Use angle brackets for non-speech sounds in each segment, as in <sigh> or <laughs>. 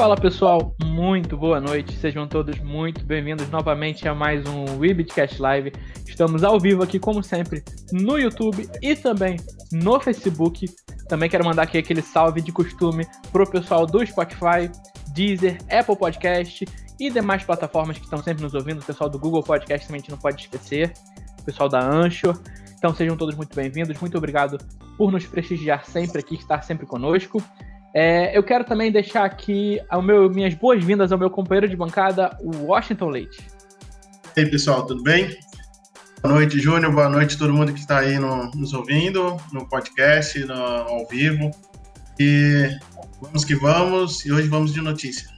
Fala pessoal, muito boa noite, sejam todos muito bem-vindos novamente a mais um Webcast Live. Estamos ao vivo aqui, como sempre, no YouTube e também no Facebook. Também quero mandar aqui aquele salve de costume pro pessoal do Spotify, Deezer, Apple Podcast e demais plataformas que estão sempre nos ouvindo. O pessoal do Google Podcast também a gente não pode esquecer, o pessoal da Anchor. Então sejam todos muito bem-vindos, muito obrigado por nos prestigiar sempre aqui, estar sempre conosco. É, eu quero também deixar aqui meu, minhas boas-vindas ao meu companheiro de bancada, o Washington Leite. E aí, pessoal, tudo bem? Boa noite, Júnior. Boa noite a todo mundo que está aí no, nos ouvindo, no podcast, no, ao vivo. E vamos que vamos. E hoje vamos de notícia.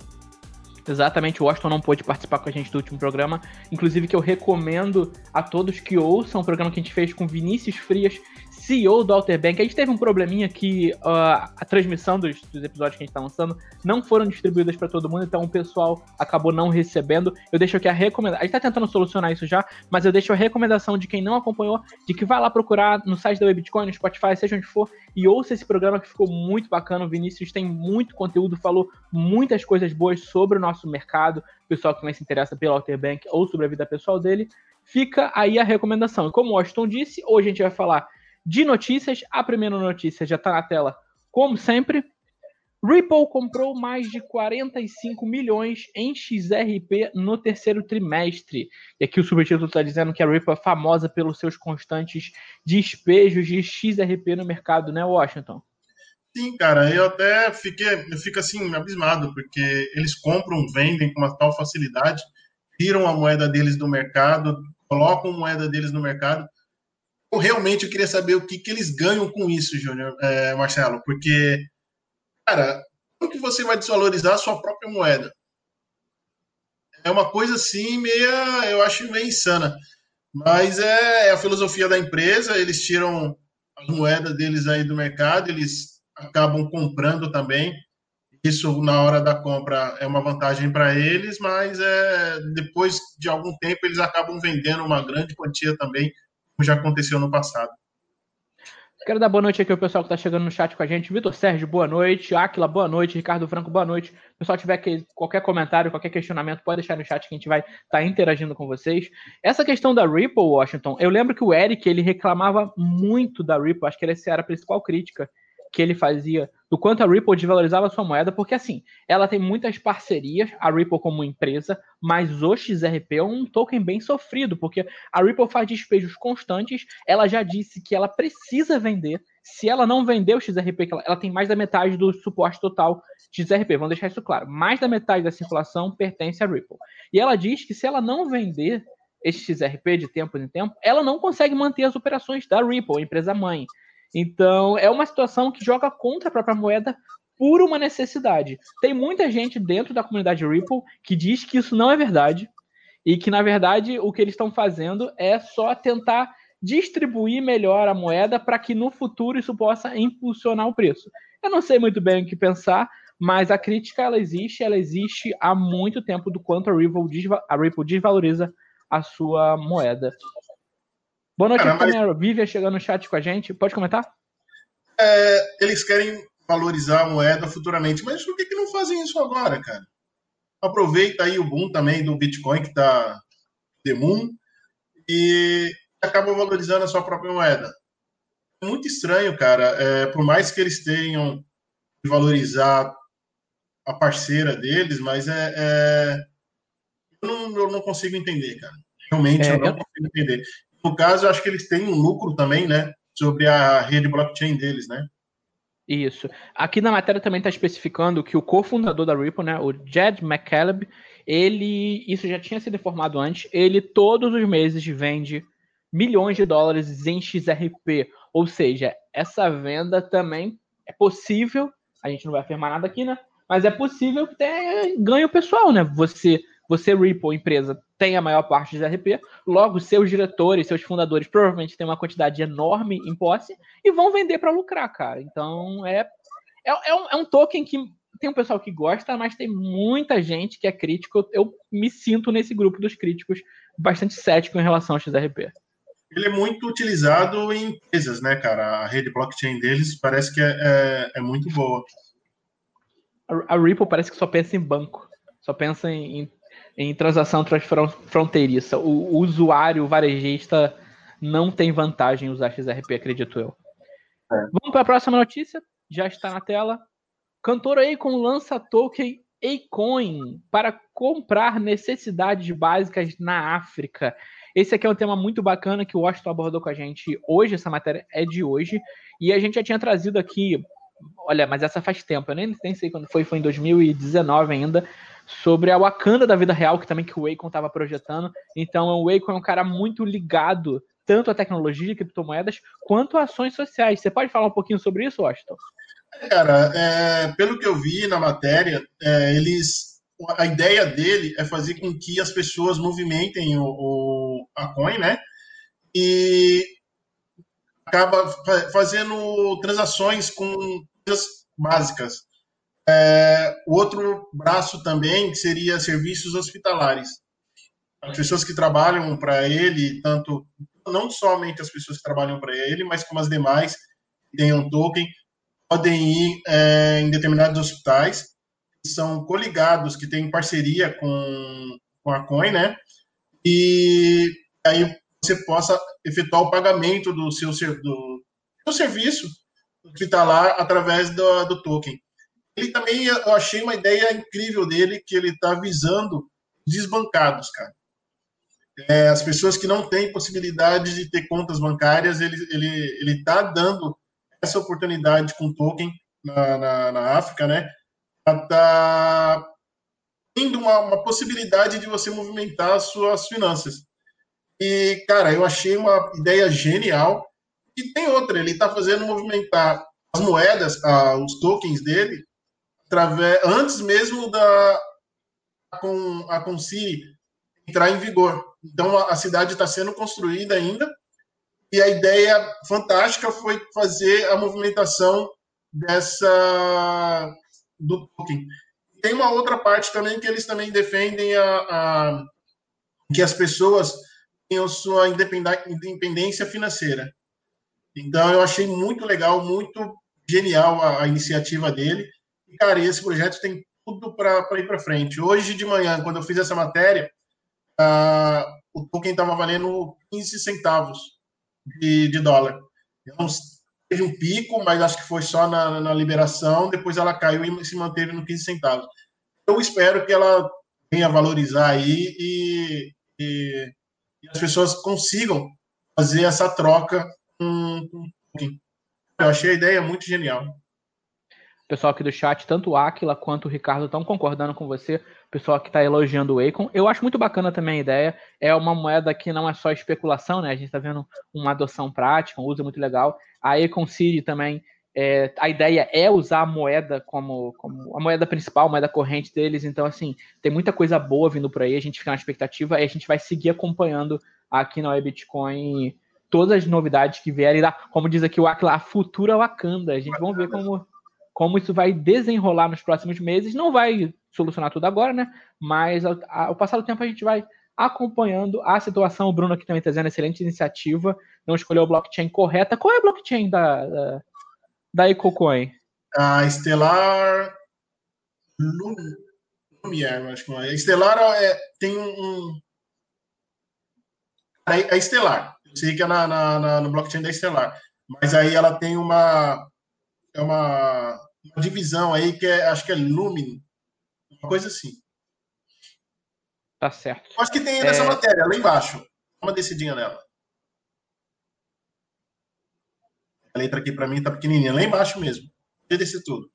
Exatamente, o Washington não pôde participar com a gente do último programa. Inclusive, que eu recomendo a todos que ouçam o programa que a gente fez com Vinícius Frias CEO do Outer Bank. A gente teve um probleminha que uh, a transmissão dos, dos, episódios que a gente está lançando não foram distribuídas para todo mundo, então o pessoal acabou não recebendo. Eu deixo aqui a recomendação. A gente está tentando solucionar isso já, mas eu deixo a recomendação de quem não acompanhou, de que vá lá procurar no site da Webitcoin, no Spotify, seja onde for, e ouça esse programa que ficou muito bacana. O Vinícius tem muito conteúdo, falou muitas coisas boas sobre o nosso mercado, pessoal que também se interessa pelo Outer Bank ou sobre a vida pessoal dele. Fica aí a recomendação. E como o Washington disse, hoje a gente vai falar de notícias. A primeira notícia já está na tela, como sempre. Ripple comprou mais de 45 milhões em XRP no terceiro trimestre. E aqui o subtítulo está dizendo que a Ripple é famosa pelos seus constantes despejos de XRP no mercado, né, Washington? Sim, cara, eu até fiquei, eu fico assim, abismado, porque eles compram, vendem com uma tal facilidade, tiram a moeda deles do mercado, colocam a moeda deles no mercado realmente eu queria saber o que, que eles ganham com isso, Júnior, é, Marcelo, porque, cara, como que você vai desvalorizar a sua própria moeda? É uma coisa assim, meia, eu acho meio insana. Mas é, é a filosofia da empresa, eles tiram as moedas deles aí do mercado, eles acabam comprando também. Isso, na hora da compra, é uma vantagem para eles, mas é, depois de algum tempo eles acabam vendendo uma grande quantia também como já aconteceu no passado. Quero dar boa noite aqui ao pessoal que está chegando no chat com a gente. Vitor Sérgio, boa noite. Aquila, boa noite. Ricardo Franco, boa noite. Se o pessoal tiver que, qualquer comentário, qualquer questionamento, pode deixar no chat que a gente vai estar tá interagindo com vocês. Essa questão da Ripple, Washington, eu lembro que o Eric ele reclamava muito da Ripple, acho que essa era a principal crítica que ele fazia do quanto a Ripple desvalorizava sua moeda, porque assim, ela tem muitas parcerias, a Ripple como empresa, mas o XRP é um token bem sofrido, porque a Ripple faz despejos constantes, ela já disse que ela precisa vender, se ela não vender o XRP, ela, ela tem mais da metade do suporte total XRP, vamos deixar isso claro, mais da metade da circulação pertence à Ripple. E ela diz que se ela não vender esse XRP de tempo em tempo, ela não consegue manter as operações da Ripple, empresa mãe. Então, é uma situação que joga contra a própria moeda por uma necessidade. Tem muita gente dentro da comunidade Ripple que diz que isso não é verdade e que, na verdade, o que eles estão fazendo é só tentar distribuir melhor a moeda para que no futuro isso possa impulsionar o preço. Eu não sei muito bem o que pensar, mas a crítica ela existe, ela existe há muito tempo do quanto a Ripple, desva a Ripple desvaloriza a sua moeda. Boa noite, Cara, mas... Vivian chegando no chat com a gente. Pode comentar? É, eles querem valorizar a moeda futuramente, mas por que, que não fazem isso agora, cara? Aproveita aí o boom também do Bitcoin, que está de moon, e acaba valorizando a sua própria moeda. É muito estranho, cara. É, por mais que eles tenham que valorizar a parceira deles, mas é, é... Eu, não, eu, não, consigo entender, cara. Realmente é, eu não eu... consigo entender. No caso, eu acho que eles têm um lucro também, né? Sobre a rede blockchain deles, né? Isso. Aqui na matéria também está especificando que o cofundador da Ripple, né, o Jed McCaleb, ele, isso já tinha sido informado antes, ele todos os meses vende milhões de dólares em XRP. Ou seja, essa venda também é possível, a gente não vai afirmar nada aqui, né? Mas é possível que tenha ganho pessoal, né? Você você, Ripple, empresa, tem a maior parte de RP, logo seus diretores, seus fundadores provavelmente têm uma quantidade enorme em posse e vão vender para lucrar, cara. Então é, é, é, um, é um token que tem um pessoal que gosta, mas tem muita gente que é crítico. Eu me sinto nesse grupo dos críticos bastante cético em relação ao XRP. Ele é muito utilizado em empresas, né, cara? A rede blockchain deles parece que é, é, é muito boa. A, a Ripple parece que só pensa em banco, só pensa em, em, em transação transfronteiriça. O, o usuário varejista não tem vantagem em usar XRP, acredito eu. É. Vamos para a próxima notícia, já está na tela. Cantor Akon lança token Acoin para comprar necessidades básicas na África. Esse aqui é um tema muito bacana que o Washington abordou com a gente hoje. Essa matéria é de hoje. E a gente já tinha trazido aqui. Olha, mas essa faz tempo, eu nem, nem sei quando foi, foi em 2019 ainda, sobre a Wakanda da vida real, que também que o Akon estava projetando. Então, o Akon é um cara muito ligado tanto à tecnologia de criptomoedas quanto a ações sociais. Você pode falar um pouquinho sobre isso, Washington? Cara, é, pelo que eu vi na matéria, é, eles a ideia dele é fazer com que as pessoas movimentem o, o a coin, né? E acaba fazendo transações com coisas básicas. É, o outro braço também seria serviços hospitalares. As pessoas que trabalham para ele, tanto não somente as pessoas que trabalham para ele, mas como as demais que tenham token, podem ir é, em determinados hospitais que são coligados, que têm parceria com, com a Coin, né? E aí você possa efetuar o pagamento do seu, do, do serviço hospitalar através do, do token. Ele também, eu achei uma ideia incrível dele, que ele está visando desbancados, cara. É, as pessoas que não têm possibilidade de ter contas bancárias, ele está ele, ele tá dando essa oportunidade com token na, na, na África, né? Está tendo uma, uma, possibilidade de você movimentar as suas finanças. E, cara, eu achei uma ideia genial. E tem outra, ele está fazendo movimentar as moedas, ah, os tokens dele, através, antes mesmo da com a Consiri entrar em vigor. Então a, a cidade está sendo construída ainda e a ideia fantástica foi fazer a movimentação dessa do token. Tem uma outra parte também que eles também defendem a, a que as pessoas tenham sua independência financeira. Então eu achei muito legal, muito genial a, a iniciativa dele. E cara, esse projeto tem tudo para ir para frente. Hoje de manhã, quando eu fiz essa matéria, uh, o token estava valendo 15 centavos de, de dólar. Teve um pico, mas acho que foi só na, na liberação, depois ela caiu e se manteve no 15 centavos. Eu espero que ela venha valorizar aí e, e, e as pessoas consigam fazer essa troca com, com Eu achei a ideia muito genial. O pessoal aqui do chat, tanto o Aquila quanto o Ricardo estão concordando com você pessoal que está elogiando o Akon. Eu acho muito bacana também a ideia. É uma moeda que não é só especulação, né? A gente está vendo uma adoção prática, um uso muito legal. A Akon City também, é, a ideia é usar a moeda como, como a moeda principal, a moeda corrente deles. Então, assim, tem muita coisa boa vindo por aí. A gente fica na expectativa e a gente vai seguir acompanhando aqui na Bitcoin todas as novidades que vierem. Como diz aqui o Aquila, a futura Wakanda. A gente vai ver como como isso vai desenrolar nos próximos meses. Não vai solucionar tudo agora, né? Mas ao, passar do tempo a gente vai acompanhando a situação. O Bruno aqui também está excelente iniciativa. Não escolheu a blockchain correta. Qual é a blockchain da, da, da EcoCoin? A Estelar Lumière, acho que é. A Estelar é, tem um. A, a Estelar. Eu sei que é na, na, na, no blockchain da Estelar. Mas aí ela tem uma. É uma, uma divisão aí que é, acho que é Lumin, uma coisa assim. Tá certo. Acho que tem nessa é... matéria, lá embaixo. Dá uma descidinha nela. A letra aqui para mim tá pequenininha, lá embaixo mesmo. Deixa descer tudo.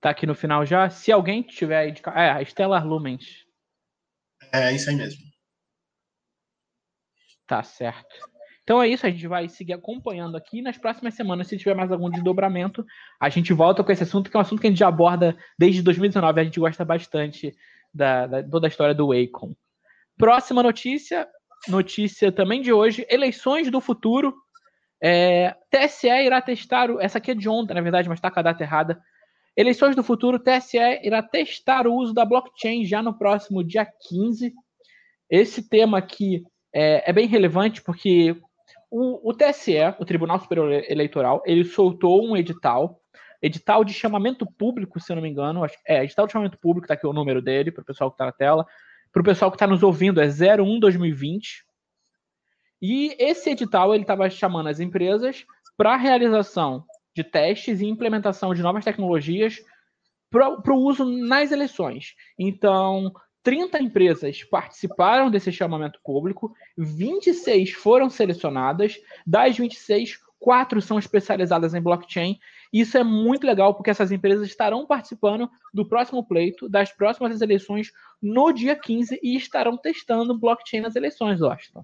Tá aqui no final já. Se alguém tiver aí de... É, a Stellar Lumens. É, isso aí mesmo. Tá certo. Então é isso, a gente vai seguir acompanhando aqui. Nas próximas semanas, se tiver mais algum desdobramento, a gente volta com esse assunto, que é um assunto que a gente já aborda desde 2019. A gente gosta bastante da, da toda a história do Wacom. Próxima notícia, notícia também de hoje: eleições do futuro. É, TSE irá testar. Essa aqui é de ontem, na verdade, mas está com a data errada. Eleições do futuro, TSE irá testar o uso da blockchain já no próximo dia 15. Esse tema aqui é, é bem relevante porque o, o TSE, o Tribunal Superior Eleitoral, ele soltou um edital edital de chamamento público, se eu não me engano. É, edital de chamamento público, tá aqui o número dele, para o pessoal que está na tela. Para o pessoal que está nos ouvindo, é 01 2020. E esse edital ele estava chamando as empresas para realização de testes e implementação de novas tecnologias para o uso nas eleições. Então, 30 empresas participaram desse chamamento público, 26 foram selecionadas, das 26, quatro são especializadas em blockchain. Isso é muito legal porque essas empresas estarão participando do próximo pleito, das próximas eleições, no dia 15 e estarão testando blockchain nas eleições, Austin.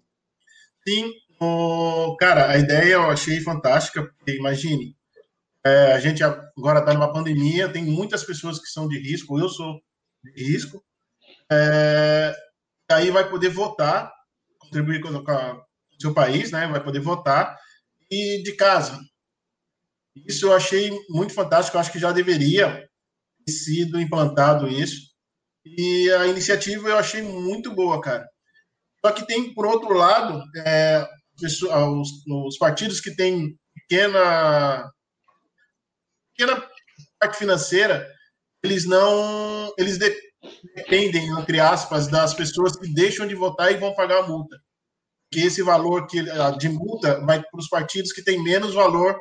Sim, oh, cara, a ideia eu achei fantástica, porque imagine, é, a gente agora está numa pandemia, tem muitas pessoas que são de risco, eu sou de risco, é, aí vai poder votar, contribuir com, o seu país, né? Vai poder votar e de casa. Isso eu achei muito fantástico. Eu acho que já deveria ter sido implantado isso. E a iniciativa eu achei muito boa, cara. Só que tem, por outro lado, é, os, os, partidos que têm pequena, pequena parte financeira, eles não. Eles dependem, entre aspas, das pessoas que deixam de votar e vão pagar a multa. Que esse valor que, de multa vai para os partidos que têm menos valor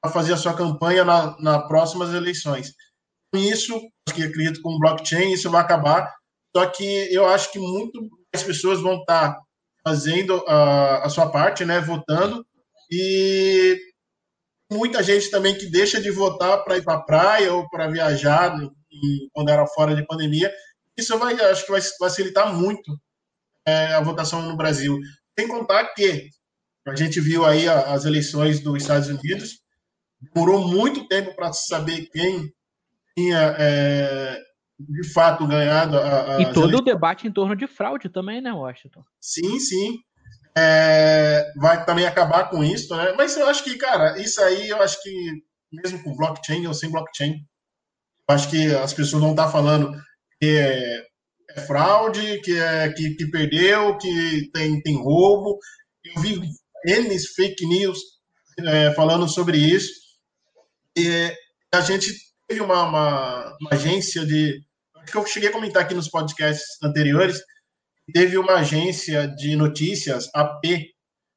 para fazer a sua campanha nas na próximas eleições. Com isso, que acredito com o blockchain, isso vai acabar. Só que eu acho que muito mais pessoas vão estar fazendo a, a sua parte, né, votando, e muita gente também que deixa de votar para ir para a praia ou para viajar quando era fora de pandemia. Isso vai, acho que vai facilitar muito é, a votação no Brasil. Sem contar que a gente viu aí as eleições dos Estados Unidos, demorou muito tempo para saber quem tinha é, de fato ganhado. A, a, e todo eleições. o debate em torno de fraude também, né, Washington? Sim, sim. É, vai também acabar com isso, né? Mas eu acho que, cara, isso aí eu acho que, mesmo com blockchain ou sem blockchain, acho que as pessoas não estão tá falando que é, é, fraude, que, é, que, que, perdeu, que tem, tem roubo. Eu vi N fake news é, falando sobre isso. E a gente teve uma, uma, uma agência de. Acho que eu cheguei a comentar aqui nos podcasts anteriores. Teve uma agência de notícias, AP,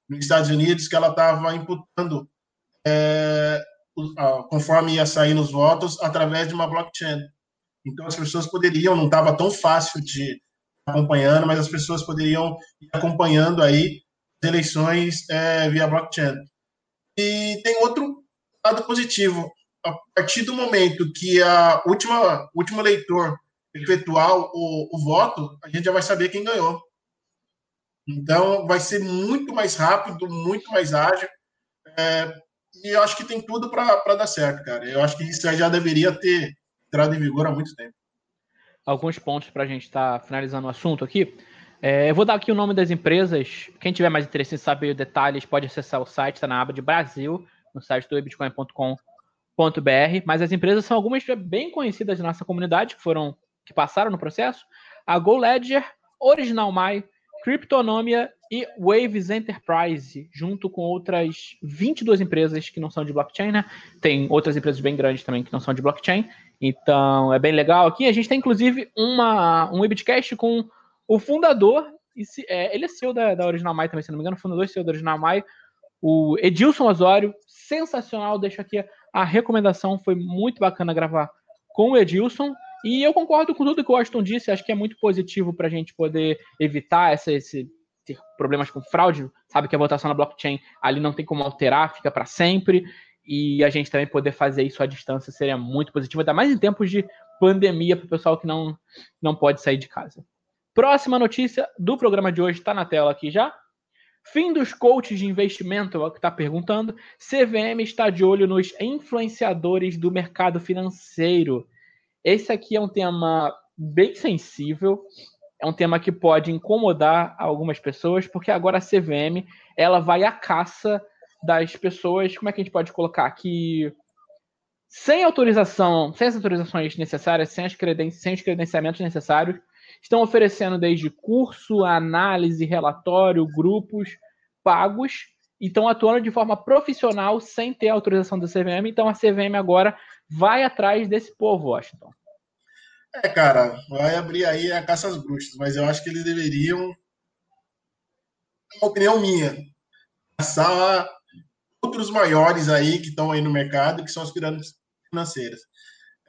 nos Estados Unidos, que ela estava imputando é, conforme ia sair nos votos, através de uma blockchain. Então, as pessoas poderiam, não estava tão fácil de acompanhando, mas as pessoas poderiam ir acompanhando aí as eleições é, via blockchain. E tem outro lado positivo. A partir do momento que a última último eleitor efetuar o, o voto, a gente já vai saber quem ganhou. Então, vai ser muito mais rápido, muito mais ágil. É, e eu acho que tem tudo para dar certo, cara. Eu acho que isso já deveria ter entrado em vigor há muito tempo. Alguns pontos para a gente estar tá finalizando o assunto aqui. É, eu vou dar aqui o nome das empresas. Quem tiver mais interesse em saber detalhes pode acessar o site, está na aba de Brasil, no site do bitcoin.com.br. Mas as empresas são algumas bem conhecidas da nossa comunidade, que foram que passaram no processo. A GoLedger, Original My, Cryptonomia e Waves Enterprise, junto com outras 22 empresas que não são de blockchain, né? Tem outras empresas bem grandes também que não são de blockchain. Então é bem legal aqui. A gente tem inclusive uma, um webcast com o fundador, se, é, ele é CEO da, da Original My também, se não me engano, fundador e CEO da Original My, o Edilson Osório. Sensacional, deixo aqui a recomendação. Foi muito bacana gravar com o Edilson. E eu concordo com tudo que o Washington disse, acho que é muito positivo para a gente poder evitar essa, esse ter problemas com fraude, sabe que a votação na blockchain ali não tem como alterar, fica para sempre, e a gente também poder fazer isso à distância seria muito positivo, ainda mais em tempos de pandemia para o pessoal que não, não pode sair de casa. Próxima notícia do programa de hoje está na tela aqui já. Fim dos coaches de investimento, é o que está perguntando. CVM está de olho nos influenciadores do mercado financeiro. Esse aqui é um tema bem sensível, é um tema que pode incomodar algumas pessoas, porque agora a CVM ela vai à caça das pessoas, como é que a gente pode colocar aqui? Sem autorização, sem as autorizações necessárias, sem, as creden sem os credenciamentos necessários, estão oferecendo desde curso, análise, relatório, grupos pagos e estão atuando de forma profissional sem ter autorização da CVM. Então a CVM agora vai atrás desse povo, Washington. É, cara, vai abrir aí a caça às bruxas, mas eu acho que eles deveriam, uma opinião minha, caçar outros maiores aí que estão aí no mercado, que são as pirâmides financeiras.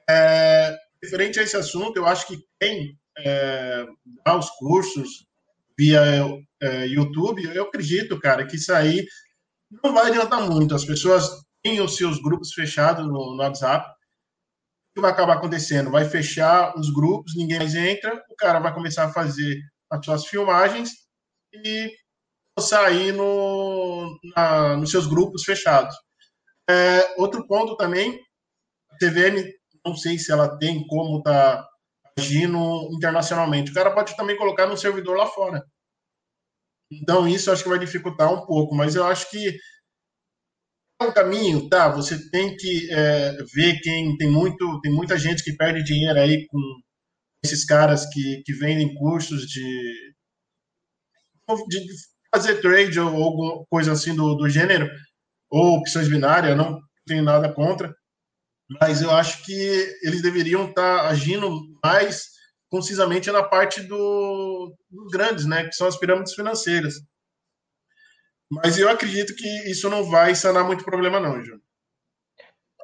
É, referente a esse assunto, eu acho que quem é, dá os cursos via é, YouTube, eu acredito, cara, que isso aí não vai adiantar muito. As pessoas têm os seus grupos fechados no, no WhatsApp. Que vai acabar acontecendo? Vai fechar os grupos, ninguém mais entra, o cara vai começar a fazer as suas filmagens e sair no, na, nos seus grupos fechados. É, outro ponto também, a TVM, não sei se ela tem como tá agindo internacionalmente. O cara pode também colocar no servidor lá fora. Então, isso acho que vai dificultar um pouco, mas eu acho que um caminho, tá? Você tem que é, ver quem tem muito, tem muita gente que perde dinheiro aí com esses caras que, que vendem cursos de, de fazer trade ou alguma coisa assim do, do gênero, ou opções binárias, não tenho nada contra, mas eu acho que eles deveriam estar tá agindo mais concisamente na parte do, dos grandes, né, que são as pirâmides financeiras. Mas eu acredito que isso não vai sanar muito problema, não, Júnior.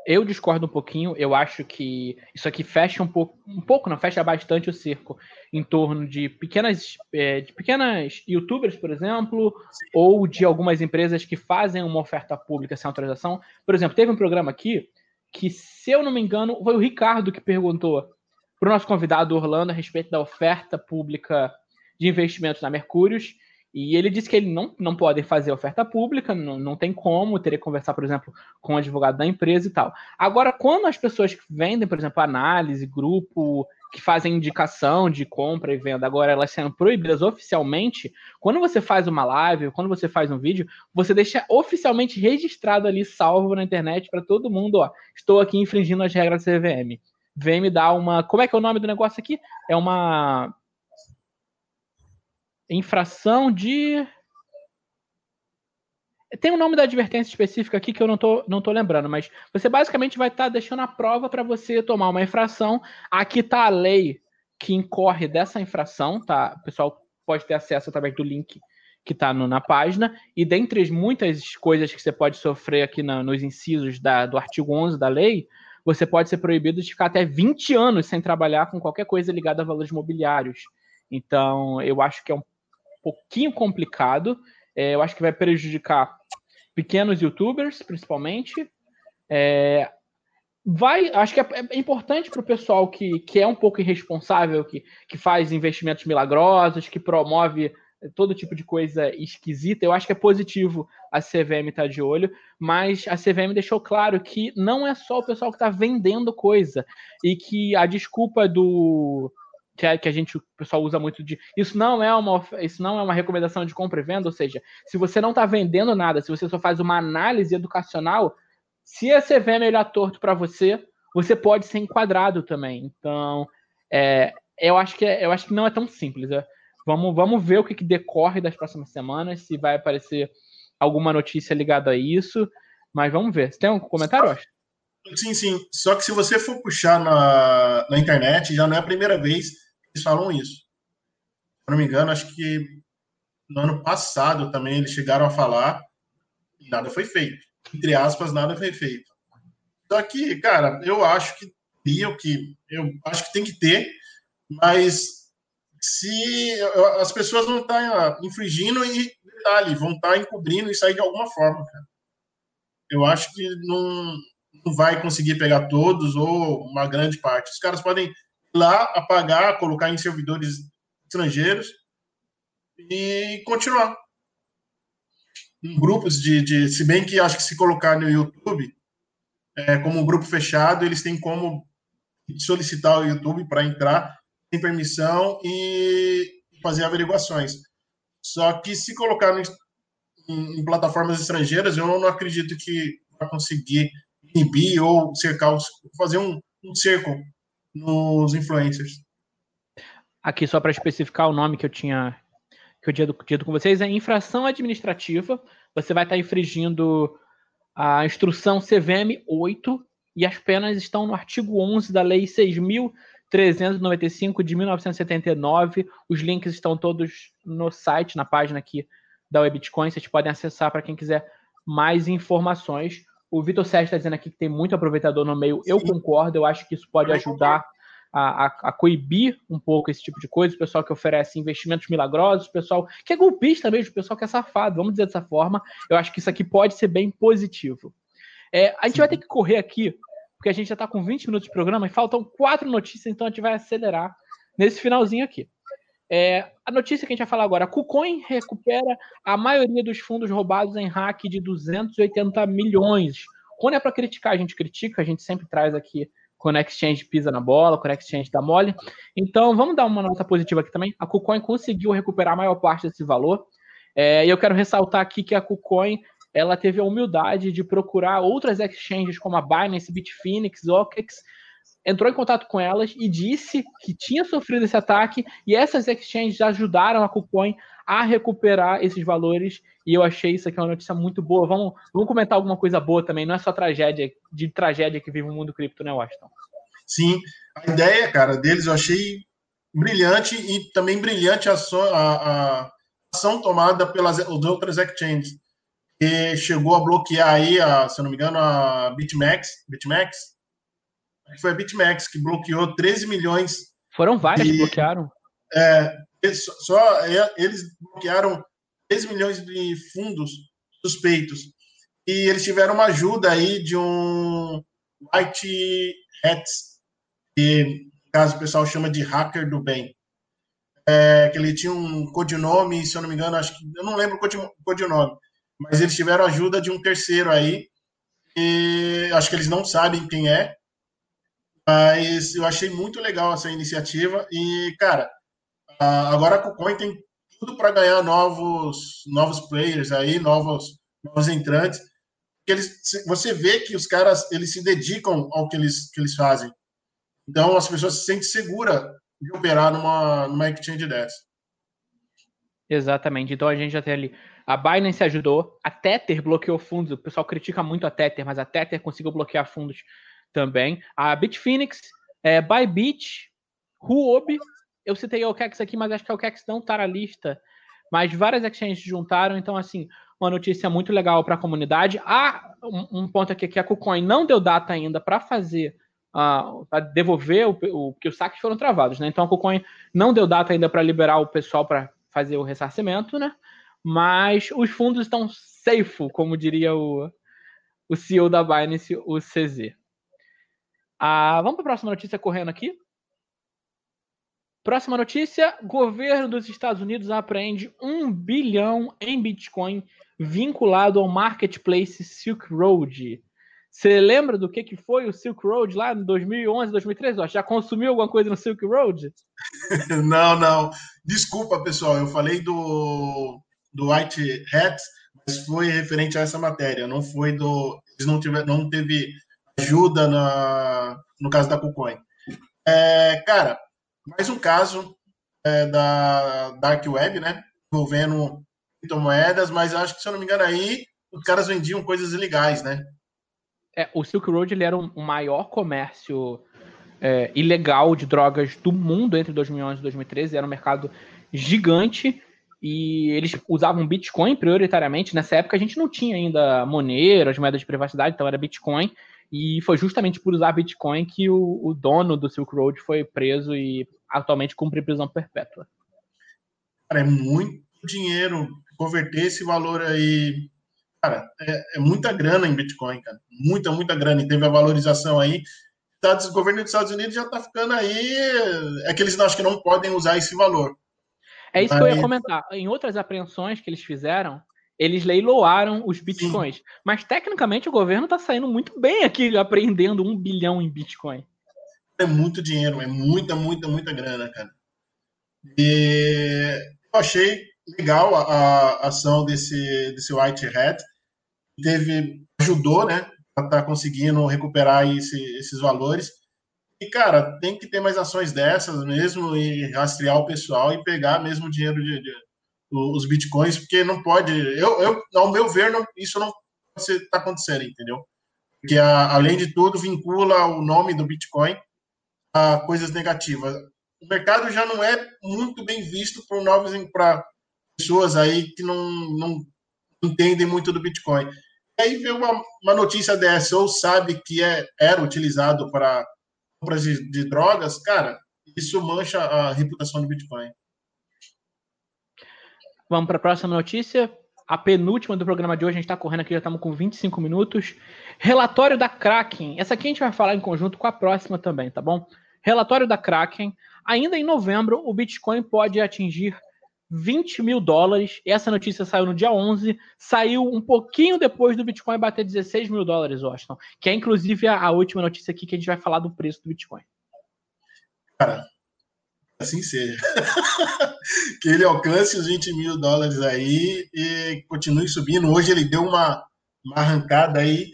Eu discordo um pouquinho. Eu acho que isso aqui fecha um pouco, um pouco não fecha bastante o cerco em torno de pequenas, é, de pequenas YouTubers, por exemplo, Sim. ou de algumas empresas que fazem uma oferta pública sem autorização. Por exemplo, teve um programa aqui que, se eu não me engano, foi o Ricardo que perguntou para o nosso convidado Orlando a respeito da oferta pública de investimentos na Mercúrios. E ele disse que ele não, não pode fazer oferta pública, não, não tem como, teria que conversar, por exemplo, com o advogado da empresa e tal. Agora, quando as pessoas que vendem, por exemplo, análise, grupo, que fazem indicação de compra e venda, agora elas sendo proibidas oficialmente, quando você faz uma live, quando você faz um vídeo, você deixa oficialmente registrado ali, salvo na internet para todo mundo, ó, estou aqui infringindo as regras da CVM. Vem me dar uma. Como é que é o nome do negócio aqui? É uma infração de. Tem o um nome da advertência específica aqui que eu não tô, não tô lembrando, mas você basicamente vai estar tá deixando a prova para você tomar uma infração. Aqui está a lei que incorre dessa infração, tá? O pessoal pode ter acesso através do link que está na página. E dentre as muitas coisas que você pode sofrer aqui na, nos incisos da, do artigo 11 da lei, você pode ser proibido de ficar até 20 anos sem trabalhar com qualquer coisa ligada a valores mobiliários. Então, eu acho que é um pouquinho complicado. É, eu acho que vai prejudicar pequenos youtubers, principalmente. É, vai, acho que é, é importante para o pessoal que, que é um pouco irresponsável, que, que faz investimentos milagrosos, que promove todo tipo de coisa esquisita. Eu acho que é positivo a CVM estar tá de olho, mas a CVM deixou claro que não é só o pessoal que está vendendo coisa e que a desculpa do que a, que a gente, o pessoal usa muito de isso não é uma isso não é uma recomendação de compra e venda, ou seja, se você não está vendendo nada, se você só faz uma análise educacional, se a CV é melhor torto para você, você pode ser enquadrado também. Então, é, eu acho que é, eu acho que não é tão simples. É. Vamos, vamos ver o que, que decorre das próximas semanas, se vai aparecer alguma notícia ligada a isso. Mas vamos ver. Você tem um comentário, acho? Sim, sim. Só que se você for puxar na, na internet, já não é a primeira vez eles falam isso. Se eu não me engano, acho que no ano passado também eles chegaram a falar e nada foi feito. Entre aspas, nada foi feito. Só que, cara, eu acho que teria que. Eu acho que tem que ter, mas se as pessoas vão estar infringindo e, detalhe, vão estar encobrindo isso aí de alguma forma, cara. Eu acho que não não vai conseguir pegar todos ou uma grande parte. Os caras podem lá apagar, colocar em servidores estrangeiros e continuar. Em grupos de, de, Se bem que acho que se colocar no YouTube, é, como um grupo fechado, eles têm como solicitar o YouTube para entrar sem permissão e fazer averiguações. Só que se colocar no, em, em, plataformas estrangeiras, eu não acredito que vai conseguir inibir ou cercar, fazer um, um cerco nos influencers. Aqui, só para especificar o nome que eu tinha que eu tinha dito com vocês, é infração administrativa. Você vai estar infringindo a instrução CVM 8, e as penas estão no artigo 11 da Lei 6.395 de 1979. Os links estão todos no site, na página aqui da Webitcoin. Vocês podem acessar para quem quiser mais informações. O Vitor Sérgio está dizendo aqui que tem muito aproveitador no meio. Eu concordo, eu acho que isso pode ajudar a, a, a, coibir um pouco esse tipo de coisa, o pessoal que oferece investimentos milagrosos, o pessoal que é golpista mesmo, o pessoal que é safado, vamos dizer dessa forma. Eu acho que isso aqui pode ser bem positivo. É, a gente Sim. vai ter que correr aqui, porque a gente já está com 20 minutos de programa e faltam quatro notícias, então a gente vai acelerar nesse finalzinho aqui. É, a notícia que a gente vai falar agora: a KuCoin recupera a maioria dos fundos roubados em hack de 280 milhões. Quando é para criticar, a gente critica, a gente sempre traz aqui quando a Exchange pisa na bola, quando a Exchange dá mole. Então, vamos dar uma nota positiva aqui também. A KuCoin conseguiu recuperar a maior parte desse valor. É, e eu quero ressaltar aqui que a KuCoin ela teve a humildade de procurar outras exchanges como a Binance, Bitfinex, OKEx, entrou em contato com elas e disse que tinha sofrido esse ataque e essas exchanges ajudaram a KuCoin a recuperar esses valores e eu achei isso aqui uma notícia muito boa. Vamos, vamos comentar alguma coisa boa também, não é só tragédia, de tragédia que vive o mundo cripto, né, Washington? Sim, a ideia, cara, deles eu achei brilhante e também brilhante a, a, a ação tomada pelas outras exchanges que chegou a bloquear aí, a, se eu não me engano, a BitMEX, BitMEX, foi a BitMEX que bloqueou 13 milhões. Foram várias de, que bloquearam. É, só eles bloquearam 13 milhões de fundos suspeitos. E eles tiveram uma ajuda aí de um White Hats, que no caso o pessoal chama de hacker do bem. É, que ele tinha um codinome, se eu não me engano, acho que eu não lembro o codinome, mas eles tiveram ajuda de um terceiro aí, e acho que eles não sabem quem é, mas eu achei muito legal essa iniciativa e, cara, agora a KuCoin tem tudo para ganhar novos, novos players aí, novos, novos entrantes. Eles, você vê que os caras eles se dedicam ao que eles, que eles fazem. Então as pessoas se sentem seguras de operar numa, numa exchange dessa. Exatamente. Então a gente já tem ali a Binance ajudou, a Tether bloqueou fundos. O pessoal critica muito a Tether, mas a Tether conseguiu bloquear fundos também. A Bitfinex, é, Bybit, Huobi. Eu citei o OKEx aqui, mas acho que o OKEx não está na lista. Mas várias exchanges juntaram, então, assim, uma notícia muito legal para a comunidade. Ah, um, um, ponto aqui que a KuCoin não deu data ainda para fazer, uh, para devolver o, o que os saques foram travados, né? Então a KuCoin não deu data ainda para liberar o pessoal para fazer o ressarcimento, né? mas os fundos estão safe, como diria o, o CEO da Binance, o CZ. Ah, vamos para a próxima notícia correndo aqui. Próxima notícia: governo dos Estados Unidos apreende um bilhão em Bitcoin vinculado ao marketplace Silk Road. Você lembra do que, que foi o Silk Road lá em 2011, 2013? Já consumiu alguma coisa no Silk Road? <laughs> não, não. Desculpa, pessoal. Eu falei do do White Hats, mas foi referente a essa matéria, não foi do. Eles não, tiver, não teve ajuda na, no caso da KuCoin. É, cara, mais um caso é, da Dark Web, né? Envolvendo criptomoedas, mas acho que, se eu não me engano, aí os caras vendiam coisas ilegais, né? É, o Silk Road ele era o maior comércio é, ilegal de drogas do mundo entre 2011 e 2013. Era um mercado gigante e eles usavam Bitcoin prioritariamente. Nessa época a gente não tinha ainda Monero, as moedas de privacidade, então era Bitcoin. E foi justamente por usar Bitcoin que o, o dono do Silk Road foi preso e atualmente cumpre prisão perpétua. Cara, é muito dinheiro converter esse valor aí. Cara, é, é muita grana em Bitcoin, cara. Muita, muita grana. E teve a valorização aí. O governo dos Estados Unidos já está ficando aí. É que eles acham que não podem usar esse valor. É isso Mas... que eu ia comentar. Em outras apreensões que eles fizeram, eles leiloaram os bitcoins. Sim. Mas tecnicamente o governo está saindo muito bem aqui apreendendo um bilhão em bitcoin. É muito dinheiro, é muita, muita, muita grana, cara. E eu achei legal a, a ação desse, desse White Hat. Teve, ajudou, né? A estar tá conseguindo recuperar esse, esses valores. E, cara, tem que ter mais ações dessas mesmo e rastrear o pessoal e pegar mesmo o dinheiro de, de os bitcoins, porque não pode. Eu, eu ao meu ver, não, isso não está acontecendo, entendeu? que além de tudo vincula o nome do Bitcoin a coisas negativas. O mercado já não é muito bem visto por novos para pessoas aí que não, não entendem muito do Bitcoin. E aí vê uma, uma notícia dessa ou sabe que é, era utilizado para compras de, de drogas, cara, isso mancha a reputação do Bitcoin. Vamos para a próxima notícia. A penúltima do programa de hoje, a gente está correndo aqui, já estamos com 25 minutos. Relatório da Kraken. Essa aqui a gente vai falar em conjunto com a próxima também, tá bom? Relatório da Kraken. Ainda em novembro, o Bitcoin pode atingir 20 mil dólares. Essa notícia saiu no dia 11, saiu um pouquinho depois do Bitcoin bater 16 mil dólares, Washington, que é inclusive a, última notícia aqui que a gente vai falar do preço do Bitcoin. Cara, assim seja. <laughs> que ele alcance os 20 mil dólares aí e continue subindo. Hoje ele deu uma, uma arrancada aí,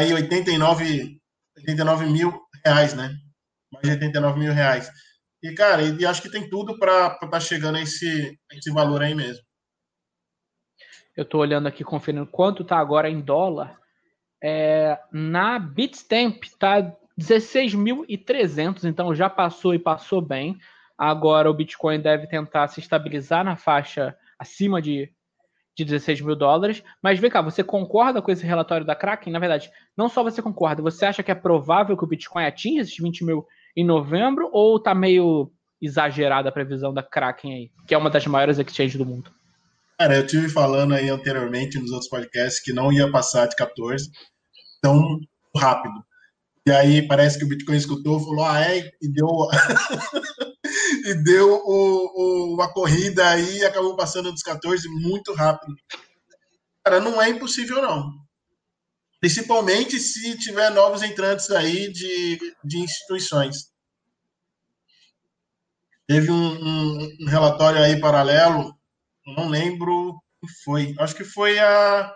aí 89, 89 mil reais, né? Mais de 89 mil reais. E, cara, e acho que tem tudo para estar tá chegando a esse, esse valor aí mesmo. Eu estou olhando aqui, conferindo quanto está agora em dólar. É, na Bitstamp está 16.300, então já passou e passou bem. Agora o Bitcoin deve tentar se estabilizar na faixa acima de, de 16 mil dólares. Mas vem cá, você concorda com esse relatório da Kraken? Na verdade, não só você concorda, você acha que é provável que o Bitcoin atinja esses 20 mil em novembro ou tá meio exagerada a previsão da Kraken aí, que é uma das maiores exchanges do mundo? Cara, eu tive falando aí anteriormente nos outros podcasts que não ia passar de 14 tão rápido. E aí parece que o Bitcoin escutou, falou, ah, é, e deu, <laughs> e deu o, o, uma corrida aí e acabou passando dos 14 muito rápido. Cara, não é impossível, não. Principalmente se tiver novos entrantes aí de, de instituições. Teve um, um, um relatório aí paralelo, não lembro foi, acho que foi a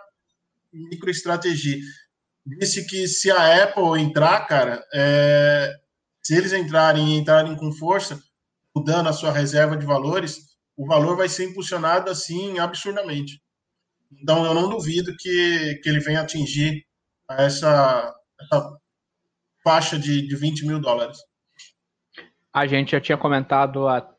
MicroEstratégia. Disse que se a Apple entrar, cara, é, se eles entrarem e entrarem com força, mudando a sua reserva de valores, o valor vai ser impulsionado assim absurdamente. Então eu não duvido que, que ele venha atingir essa, essa faixa de, de 20 mil dólares. A gente já tinha comentado há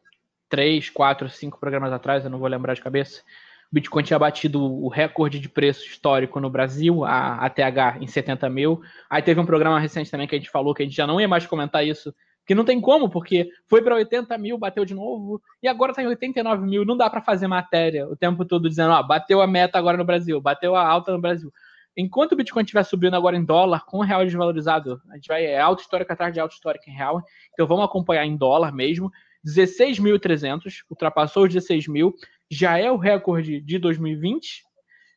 três, quatro, cinco programas atrás, eu não vou lembrar de cabeça. O Bitcoin tinha batido o recorde de preço histórico no Brasil, a ATH, em 70 mil. Aí teve um programa recente também que a gente falou que a gente já não ia mais comentar isso, que não tem como, porque foi para 80 mil, bateu de novo, e agora está em 89 mil. Não dá para fazer matéria o tempo todo dizendo, ó, bateu a meta agora no Brasil, bateu a alta no Brasil enquanto o Bitcoin estiver subindo agora em dólar, com o real desvalorizado, a gente vai é alta histórica atrás de alta histórica em real, então vamos acompanhar em dólar mesmo. 16.300, ultrapassou os 16 mil, já é o recorde de 2020.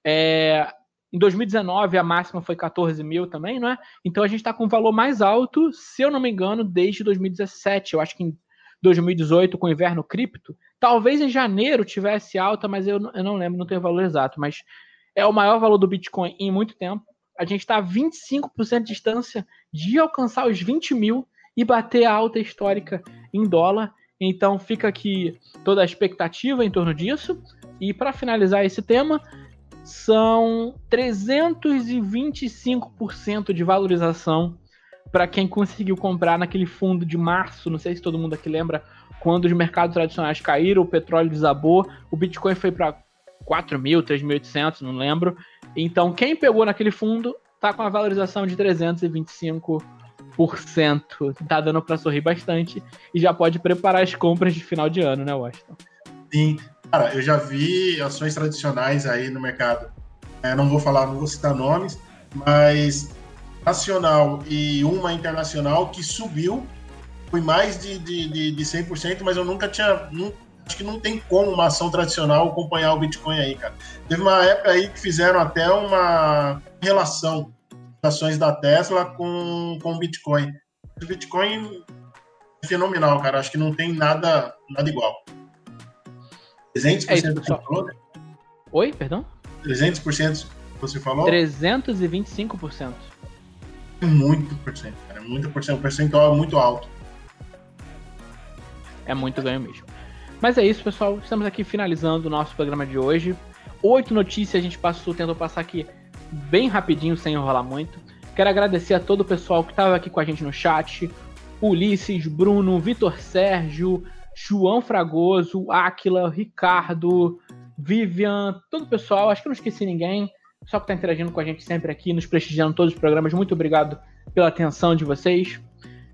É, em 2019 a máxima foi 14 mil também, não é? Então a gente está com um valor mais alto, se eu não me engano, desde 2017. Eu acho que em 2018, com o inverno cripto, talvez em janeiro tivesse alta, mas eu, eu não lembro, não tenho o valor exato, mas é o maior valor do Bitcoin em muito tempo. A gente está a 25% de distância de alcançar os 20 mil e bater a alta histórica em dólar. Então fica aqui toda a expectativa em torno disso. E para finalizar esse tema, são 325% de valorização para quem conseguiu comprar naquele fundo de março. Não sei se todo mundo aqui lembra, quando os mercados tradicionais caíram, o petróleo desabou, o Bitcoin foi para 4 mil, 3.800, não lembro. Então, quem pegou naquele fundo tá com a valorização de 325%. Tá dando para sorrir bastante e já pode preparar as compras de final de ano, né, Washington? Sim. Cara, eu já vi ações tradicionais aí no mercado. É, não vou falar, não vou citar nomes, mas nacional e uma internacional que subiu foi mais de, de, de, de 100%, mas eu nunca tinha, acho que não tem como uma ação tradicional acompanhar o Bitcoin aí, cara. Teve uma época aí que fizeram até uma relação ações da Tesla com, com o Bitcoin. O Bitcoin é fenomenal, cara. Acho que não tem nada, nada igual. 300% é isso, você falou, né? Oi, perdão? 300% você falou? 325%. É muito por cento, cara. É muito por cento. Um percentual muito alto. É muito ganho mesmo. Mas é isso, pessoal. Estamos aqui finalizando o nosso programa de hoje. Oito notícias a gente passou, tentou passar aqui bem rapidinho, sem enrolar muito. Quero agradecer a todo o pessoal que estava aqui com a gente no chat. Ulisses, Bruno, Vitor Sérgio, João Fragoso, Áquila, Ricardo, Vivian, todo o pessoal. Acho que não esqueci ninguém. Pessoal que está interagindo com a gente sempre aqui, nos prestigiando todos os programas. Muito obrigado pela atenção de vocês.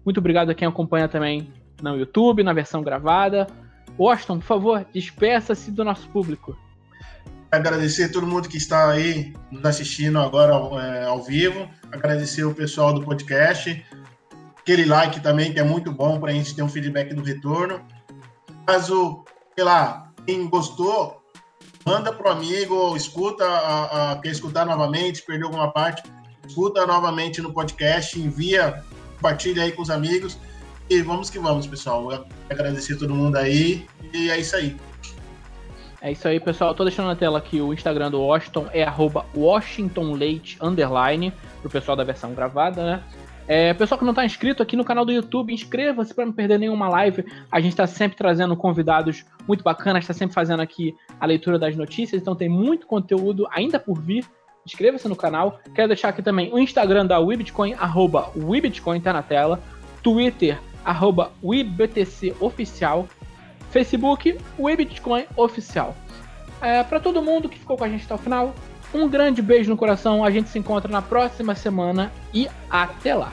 Muito obrigado a quem acompanha também no YouTube, na versão gravada. Washington, por favor, despeça-se do nosso público. Agradecer a todo mundo que está aí nos assistindo agora é, ao vivo. Agradecer o pessoal do podcast. Aquele like também, que é muito bom para a gente ter um feedback do retorno. Caso, sei lá, quem gostou, manda pro amigo, escuta, a, a, quer escutar novamente, perdeu alguma parte, escuta novamente no podcast, envia, compartilha aí com os amigos. E vamos que vamos, pessoal. Eu agradecer a todo mundo aí. E é isso aí. É isso aí, pessoal. Tô deixando na tela aqui o Instagram do Washington, é arroba WashingtonLeite, underline, pro pessoal da versão gravada, né? É, pessoal que não está inscrito aqui no canal do YouTube, inscreva-se para não perder nenhuma live. A gente está sempre trazendo convidados muito bacanas, está sempre fazendo aqui a leitura das notícias, então tem muito conteúdo ainda por vir. Inscreva-se no canal. Quero deixar aqui também o Instagram da Webitcoin, arroba Webitcoin, tá na tela. Twitter, arroba Oficial. Facebook, Webitcoin Oficial. É, para todo mundo que ficou com a gente até o final, um grande beijo no coração. A gente se encontra na próxima semana e até lá.